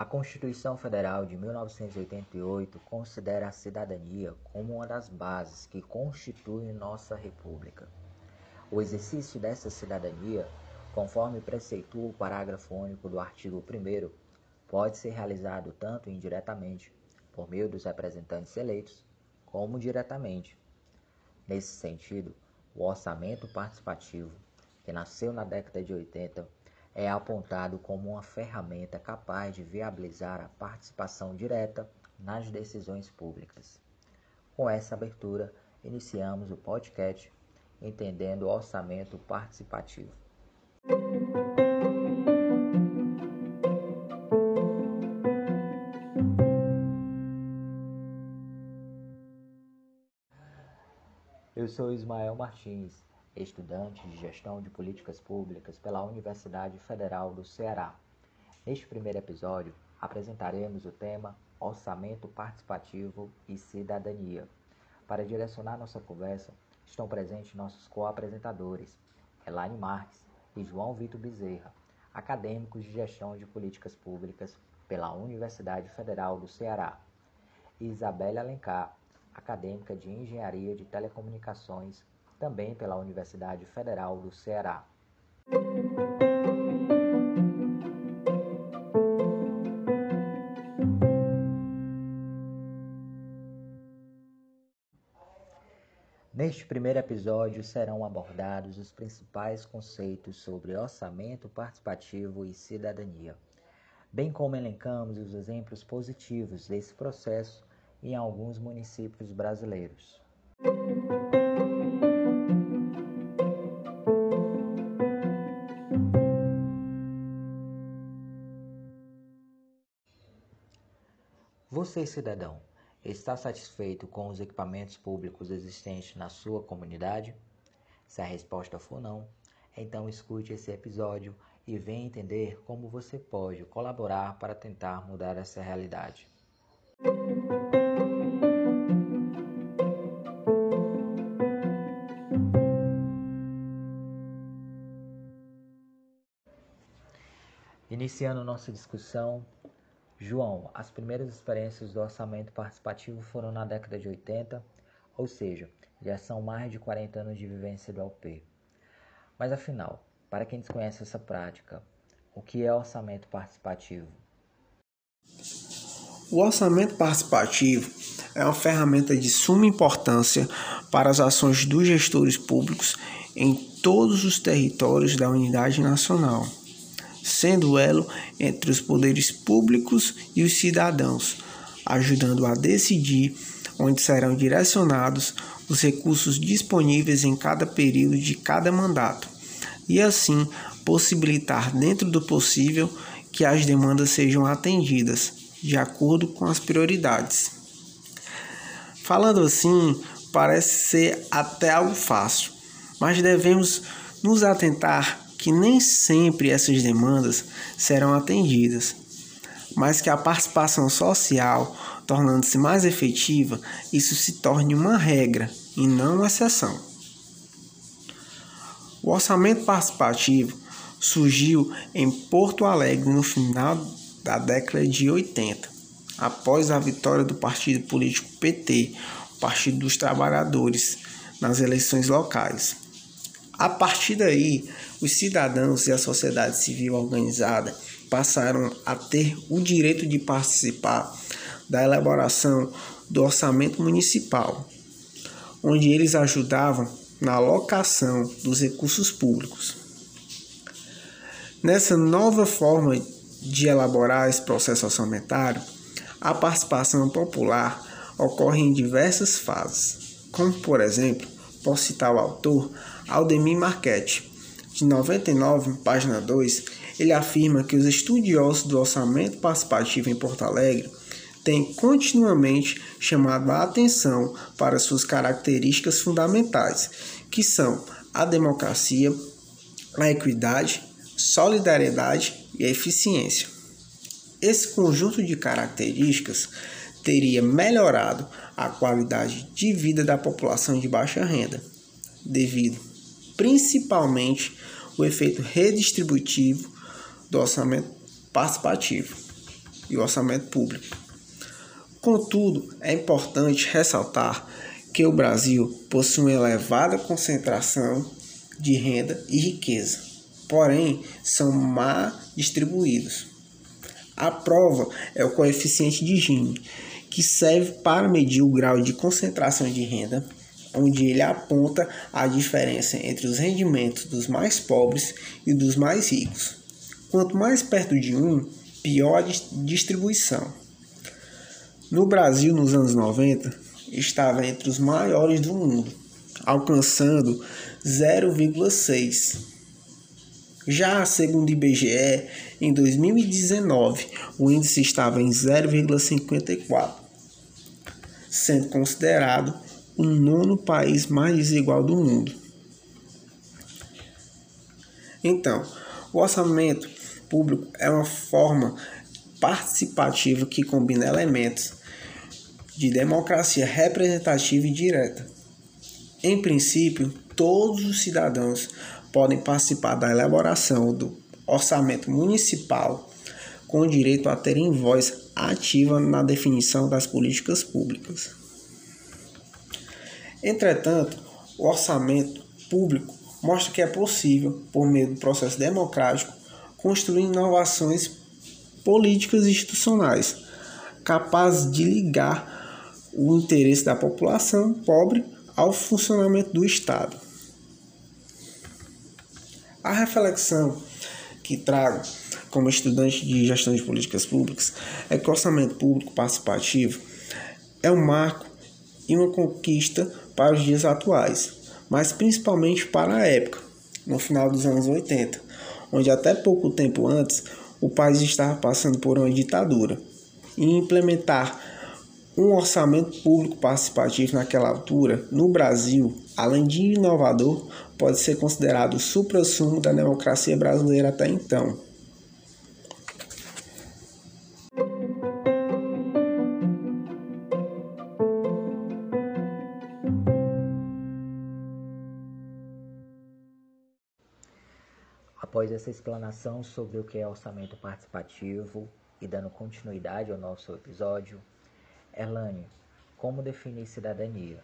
A Constituição Federal de 1988 considera a cidadania como uma das bases que constituem nossa República. O exercício dessa cidadania, conforme preceitua o parágrafo único do artigo 1, pode ser realizado tanto indiretamente, por meio dos representantes eleitos, como diretamente. Nesse sentido, o orçamento participativo, que nasceu na década de 80, é apontado como uma ferramenta capaz de viabilizar a participação direta nas decisões públicas. Com essa abertura, iniciamos o podcast Entendendo o Orçamento Participativo. Eu sou Ismael Martins estudante de Gestão de Políticas Públicas pela Universidade Federal do Ceará. Neste primeiro episódio, apresentaremos o tema Orçamento Participativo e Cidadania. Para direcionar nossa conversa, estão presentes nossos co-apresentadores, Elaine Marques e João Vitor Bezerra, acadêmicos de Gestão de Políticas Públicas pela Universidade Federal do Ceará, e Isabelle Alencar, acadêmica de Engenharia de Telecomunicações também pela Universidade Federal do Ceará. Neste primeiro episódio serão abordados os principais conceitos sobre orçamento participativo e cidadania, bem como elencamos os exemplos positivos desse processo em alguns municípios brasileiros. Você, cidadão, está satisfeito com os equipamentos públicos existentes na sua comunidade? Se a resposta for não, então escute esse episódio e venha entender como você pode colaborar para tentar mudar essa realidade. Iniciando nossa discussão, João, as primeiras experiências do orçamento participativo foram na década de 80, ou seja, já são mais de 40 anos de vivência do AUP. Mas afinal, para quem desconhece essa prática, o que é orçamento participativo? O orçamento participativo é uma ferramenta de suma importância para as ações dos gestores públicos em todos os territórios da unidade nacional sendo elo entre os poderes públicos e os cidadãos, ajudando a decidir onde serão direcionados os recursos disponíveis em cada período de cada mandato, e assim possibilitar, dentro do possível, que as demandas sejam atendidas de acordo com as prioridades. Falando assim, parece ser até algo fácil, mas devemos nos atentar que nem sempre essas demandas serão atendidas, mas que a participação social, tornando-se mais efetiva, isso se torne uma regra e não uma exceção. O orçamento participativo surgiu em Porto Alegre no final da década de 80, após a vitória do partido político PT, Partido dos Trabalhadores, nas eleições locais. A partir daí, os cidadãos e a sociedade civil organizada passaram a ter o direito de participar da elaboração do orçamento municipal, onde eles ajudavam na alocação dos recursos públicos. Nessa nova forma de elaborar esse processo orçamentário, a participação popular ocorre em diversas fases, como por exemplo, posso citar o autor Aldemir Marchetti. De 99, página 2, ele afirma que os estudiosos do orçamento participativo em Porto Alegre têm continuamente chamado a atenção para suas características fundamentais, que são a democracia, a equidade, solidariedade e a eficiência. Esse conjunto de características teria melhorado a qualidade de vida da população de baixa renda, devido principalmente o efeito redistributivo do orçamento participativo. e o orçamento público. Contudo, é importante ressaltar que o Brasil possui uma elevada concentração de renda e riqueza, porém são mal distribuídos. A prova é o coeficiente de Gini, que serve para medir o grau de concentração de renda, onde ele aponta a diferença entre os rendimentos dos mais pobres e dos mais ricos. Quanto mais perto de um, pior a distribuição. No Brasil, nos anos 90, estava entre os maiores do mundo, alcançando 0,6. Já segundo o IBGE, em 2019, o índice estava em 0,54, sendo considerado o nono país mais desigual do mundo. Então, o orçamento público é uma forma participativa que combina elementos de democracia representativa e direta. Em princípio, todos os cidadãos podem participar da elaboração do orçamento municipal com direito a terem voz ativa na definição das políticas públicas. Entretanto, o orçamento público mostra que é possível, por meio do processo democrático, construir inovações políticas e institucionais capazes de ligar o interesse da população pobre ao funcionamento do Estado. A reflexão que trago como estudante de gestão de políticas públicas é que o orçamento público participativo é um marco e uma conquista para os dias atuais, mas principalmente para a época, no final dos anos 80, onde até pouco tempo antes o país estava passando por uma ditadura. E implementar um orçamento público participativo naquela altura, no Brasil, além de inovador, pode ser considerado o supra-sumo da democracia brasileira até então. Após essa explanação sobre o que é orçamento participativo e dando continuidade ao nosso episódio, Erlane, como definir cidadania,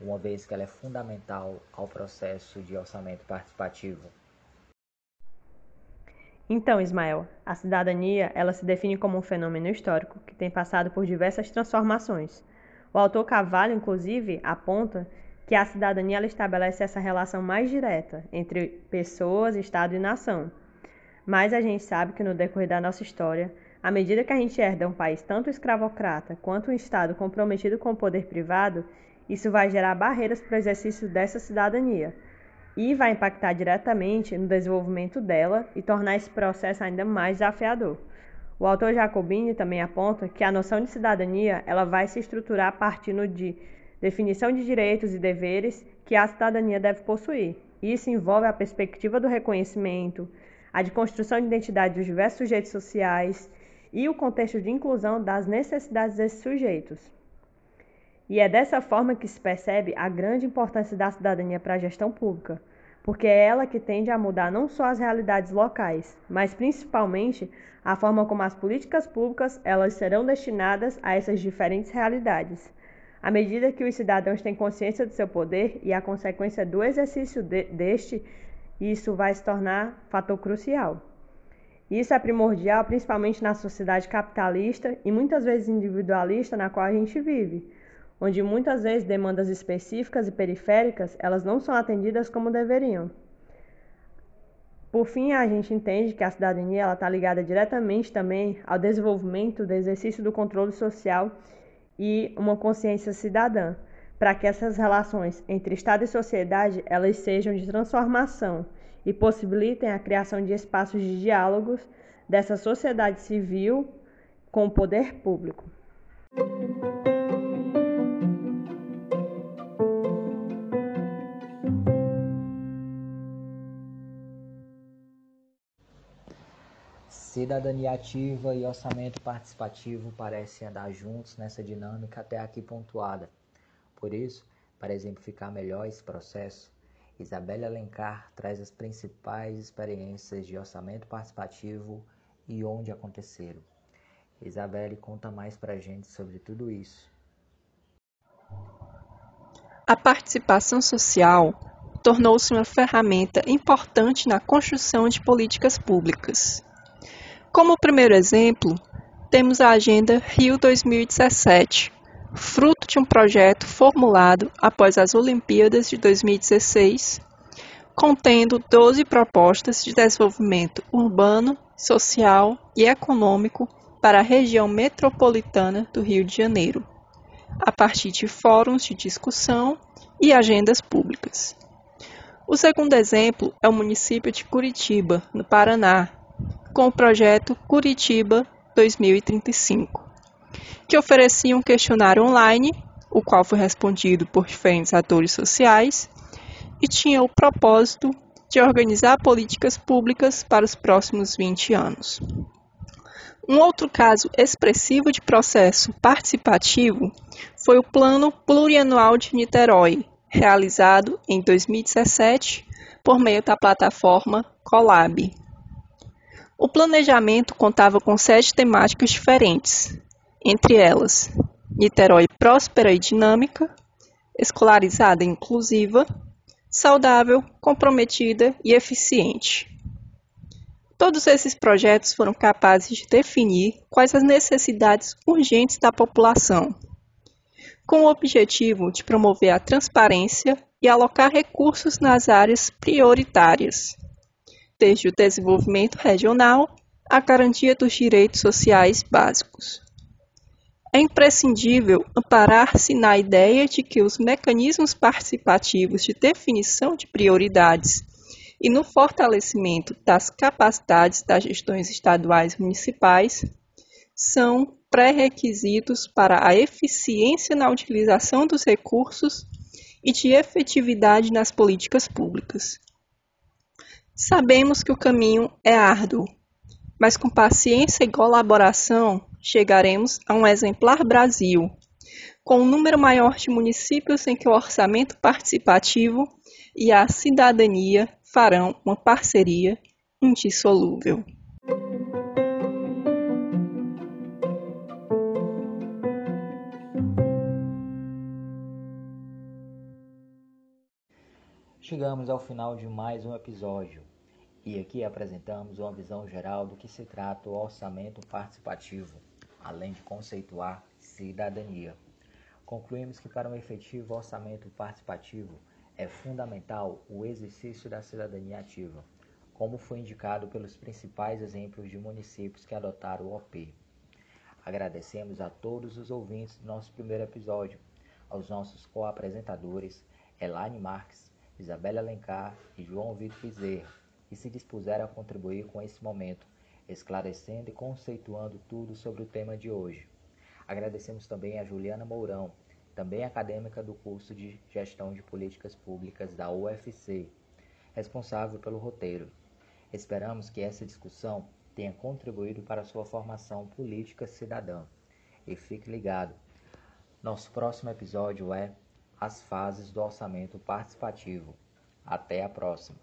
uma vez que ela é fundamental ao processo de orçamento participativo? Então, Ismael, a cidadania, ela se define como um fenômeno histórico que tem passado por diversas transformações. O autor Cavallo, inclusive, aponta que a cidadania ela estabelece essa relação mais direta entre pessoas, Estado e nação. Mas a gente sabe que no decorrer da nossa história, à medida que a gente herda um país tanto escravocrata quanto um Estado comprometido com o poder privado, isso vai gerar barreiras para o exercício dessa cidadania e vai impactar diretamente no desenvolvimento dela e tornar esse processo ainda mais desafiador. O autor Jacobini também aponta que a noção de cidadania ela vai se estruturar a partir de definição de direitos e deveres que a cidadania deve possuir. Isso envolve a perspectiva do reconhecimento, a de construção de identidade dos diversos sujeitos sociais e o contexto de inclusão das necessidades desses sujeitos. E é dessa forma que se percebe a grande importância da cidadania para a gestão pública, porque é ela que tende a mudar não só as realidades locais, mas principalmente a forma como as políticas públicas elas serão destinadas a essas diferentes realidades. À medida que os cidadãos têm consciência do seu poder e a consequência do exercício de, deste, isso vai se tornar fator crucial. Isso é primordial principalmente na sociedade capitalista e muitas vezes individualista na qual a gente vive, onde muitas vezes demandas específicas e periféricas elas não são atendidas como deveriam. Por fim, a gente entende que a cidadania está ligada diretamente também ao desenvolvimento do exercício do controle social e uma consciência cidadã, para que essas relações entre Estado e sociedade elas sejam de transformação e possibilitem a criação de espaços de diálogos dessa sociedade civil com o poder público. Cidadania ativa e orçamento participativo parecem andar juntos nessa dinâmica até aqui pontuada. Por isso, para exemplificar melhor esse processo, Isabelle Alencar traz as principais experiências de orçamento participativo e onde aconteceram. Isabelle conta mais pra gente sobre tudo isso. A participação social tornou-se uma ferramenta importante na construção de políticas públicas. Como primeiro exemplo, temos a Agenda Rio 2017, fruto de um projeto formulado após as Olimpíadas de 2016, contendo 12 propostas de desenvolvimento urbano, social e econômico para a região metropolitana do Rio de Janeiro a partir de fóruns de discussão e agendas públicas. O segundo exemplo é o município de Curitiba, no Paraná, com o projeto Curitiba 2035, que oferecia um questionário online, o qual foi respondido por diferentes atores sociais, e tinha o propósito de organizar políticas públicas para os próximos 20 anos. Um outro caso expressivo de processo participativo foi o Plano Plurianual de Niterói, realizado em 2017 por meio da plataforma Colab. O planejamento contava com sete temáticas diferentes, entre elas Niterói próspera e dinâmica, escolarizada e inclusiva, saudável, comprometida e eficiente. Todos esses projetos foram capazes de definir quais as necessidades urgentes da população, com o objetivo de promover a transparência e alocar recursos nas áreas prioritárias, desde o desenvolvimento regional à garantia dos direitos sociais básicos. É imprescindível amparar-se na ideia de que os mecanismos participativos de definição de prioridades e no fortalecimento das capacidades das gestões estaduais e municipais são pré-requisitos para a eficiência na utilização dos recursos e de efetividade nas políticas públicas. Sabemos que o caminho é árduo, mas com paciência e colaboração chegaremos a um exemplar Brasil, com um número maior de municípios em que o orçamento participativo e a cidadania farão uma parceria indissolúvel. Chegamos ao final de mais um episódio e aqui apresentamos uma visão geral do que se trata o orçamento participativo, além de conceituar cidadania. Concluímos que para um efetivo orçamento participativo é fundamental o exercício da cidadania ativa, como foi indicado pelos principais exemplos de municípios que adotaram o OP. Agradecemos a todos os ouvintes do nosso primeiro episódio, aos nossos co-apresentadores Elaine Marques, Isabela Alencar e João Vitor Bezerra, que se dispuseram a contribuir com esse momento, esclarecendo e conceituando tudo sobre o tema de hoje. Agradecemos também a Juliana Mourão, também acadêmica do curso de Gestão de Políticas Públicas da UFC, responsável pelo roteiro. Esperamos que essa discussão tenha contribuído para sua formação política cidadã. E fique ligado. Nosso próximo episódio é As fases do orçamento participativo. Até a próxima.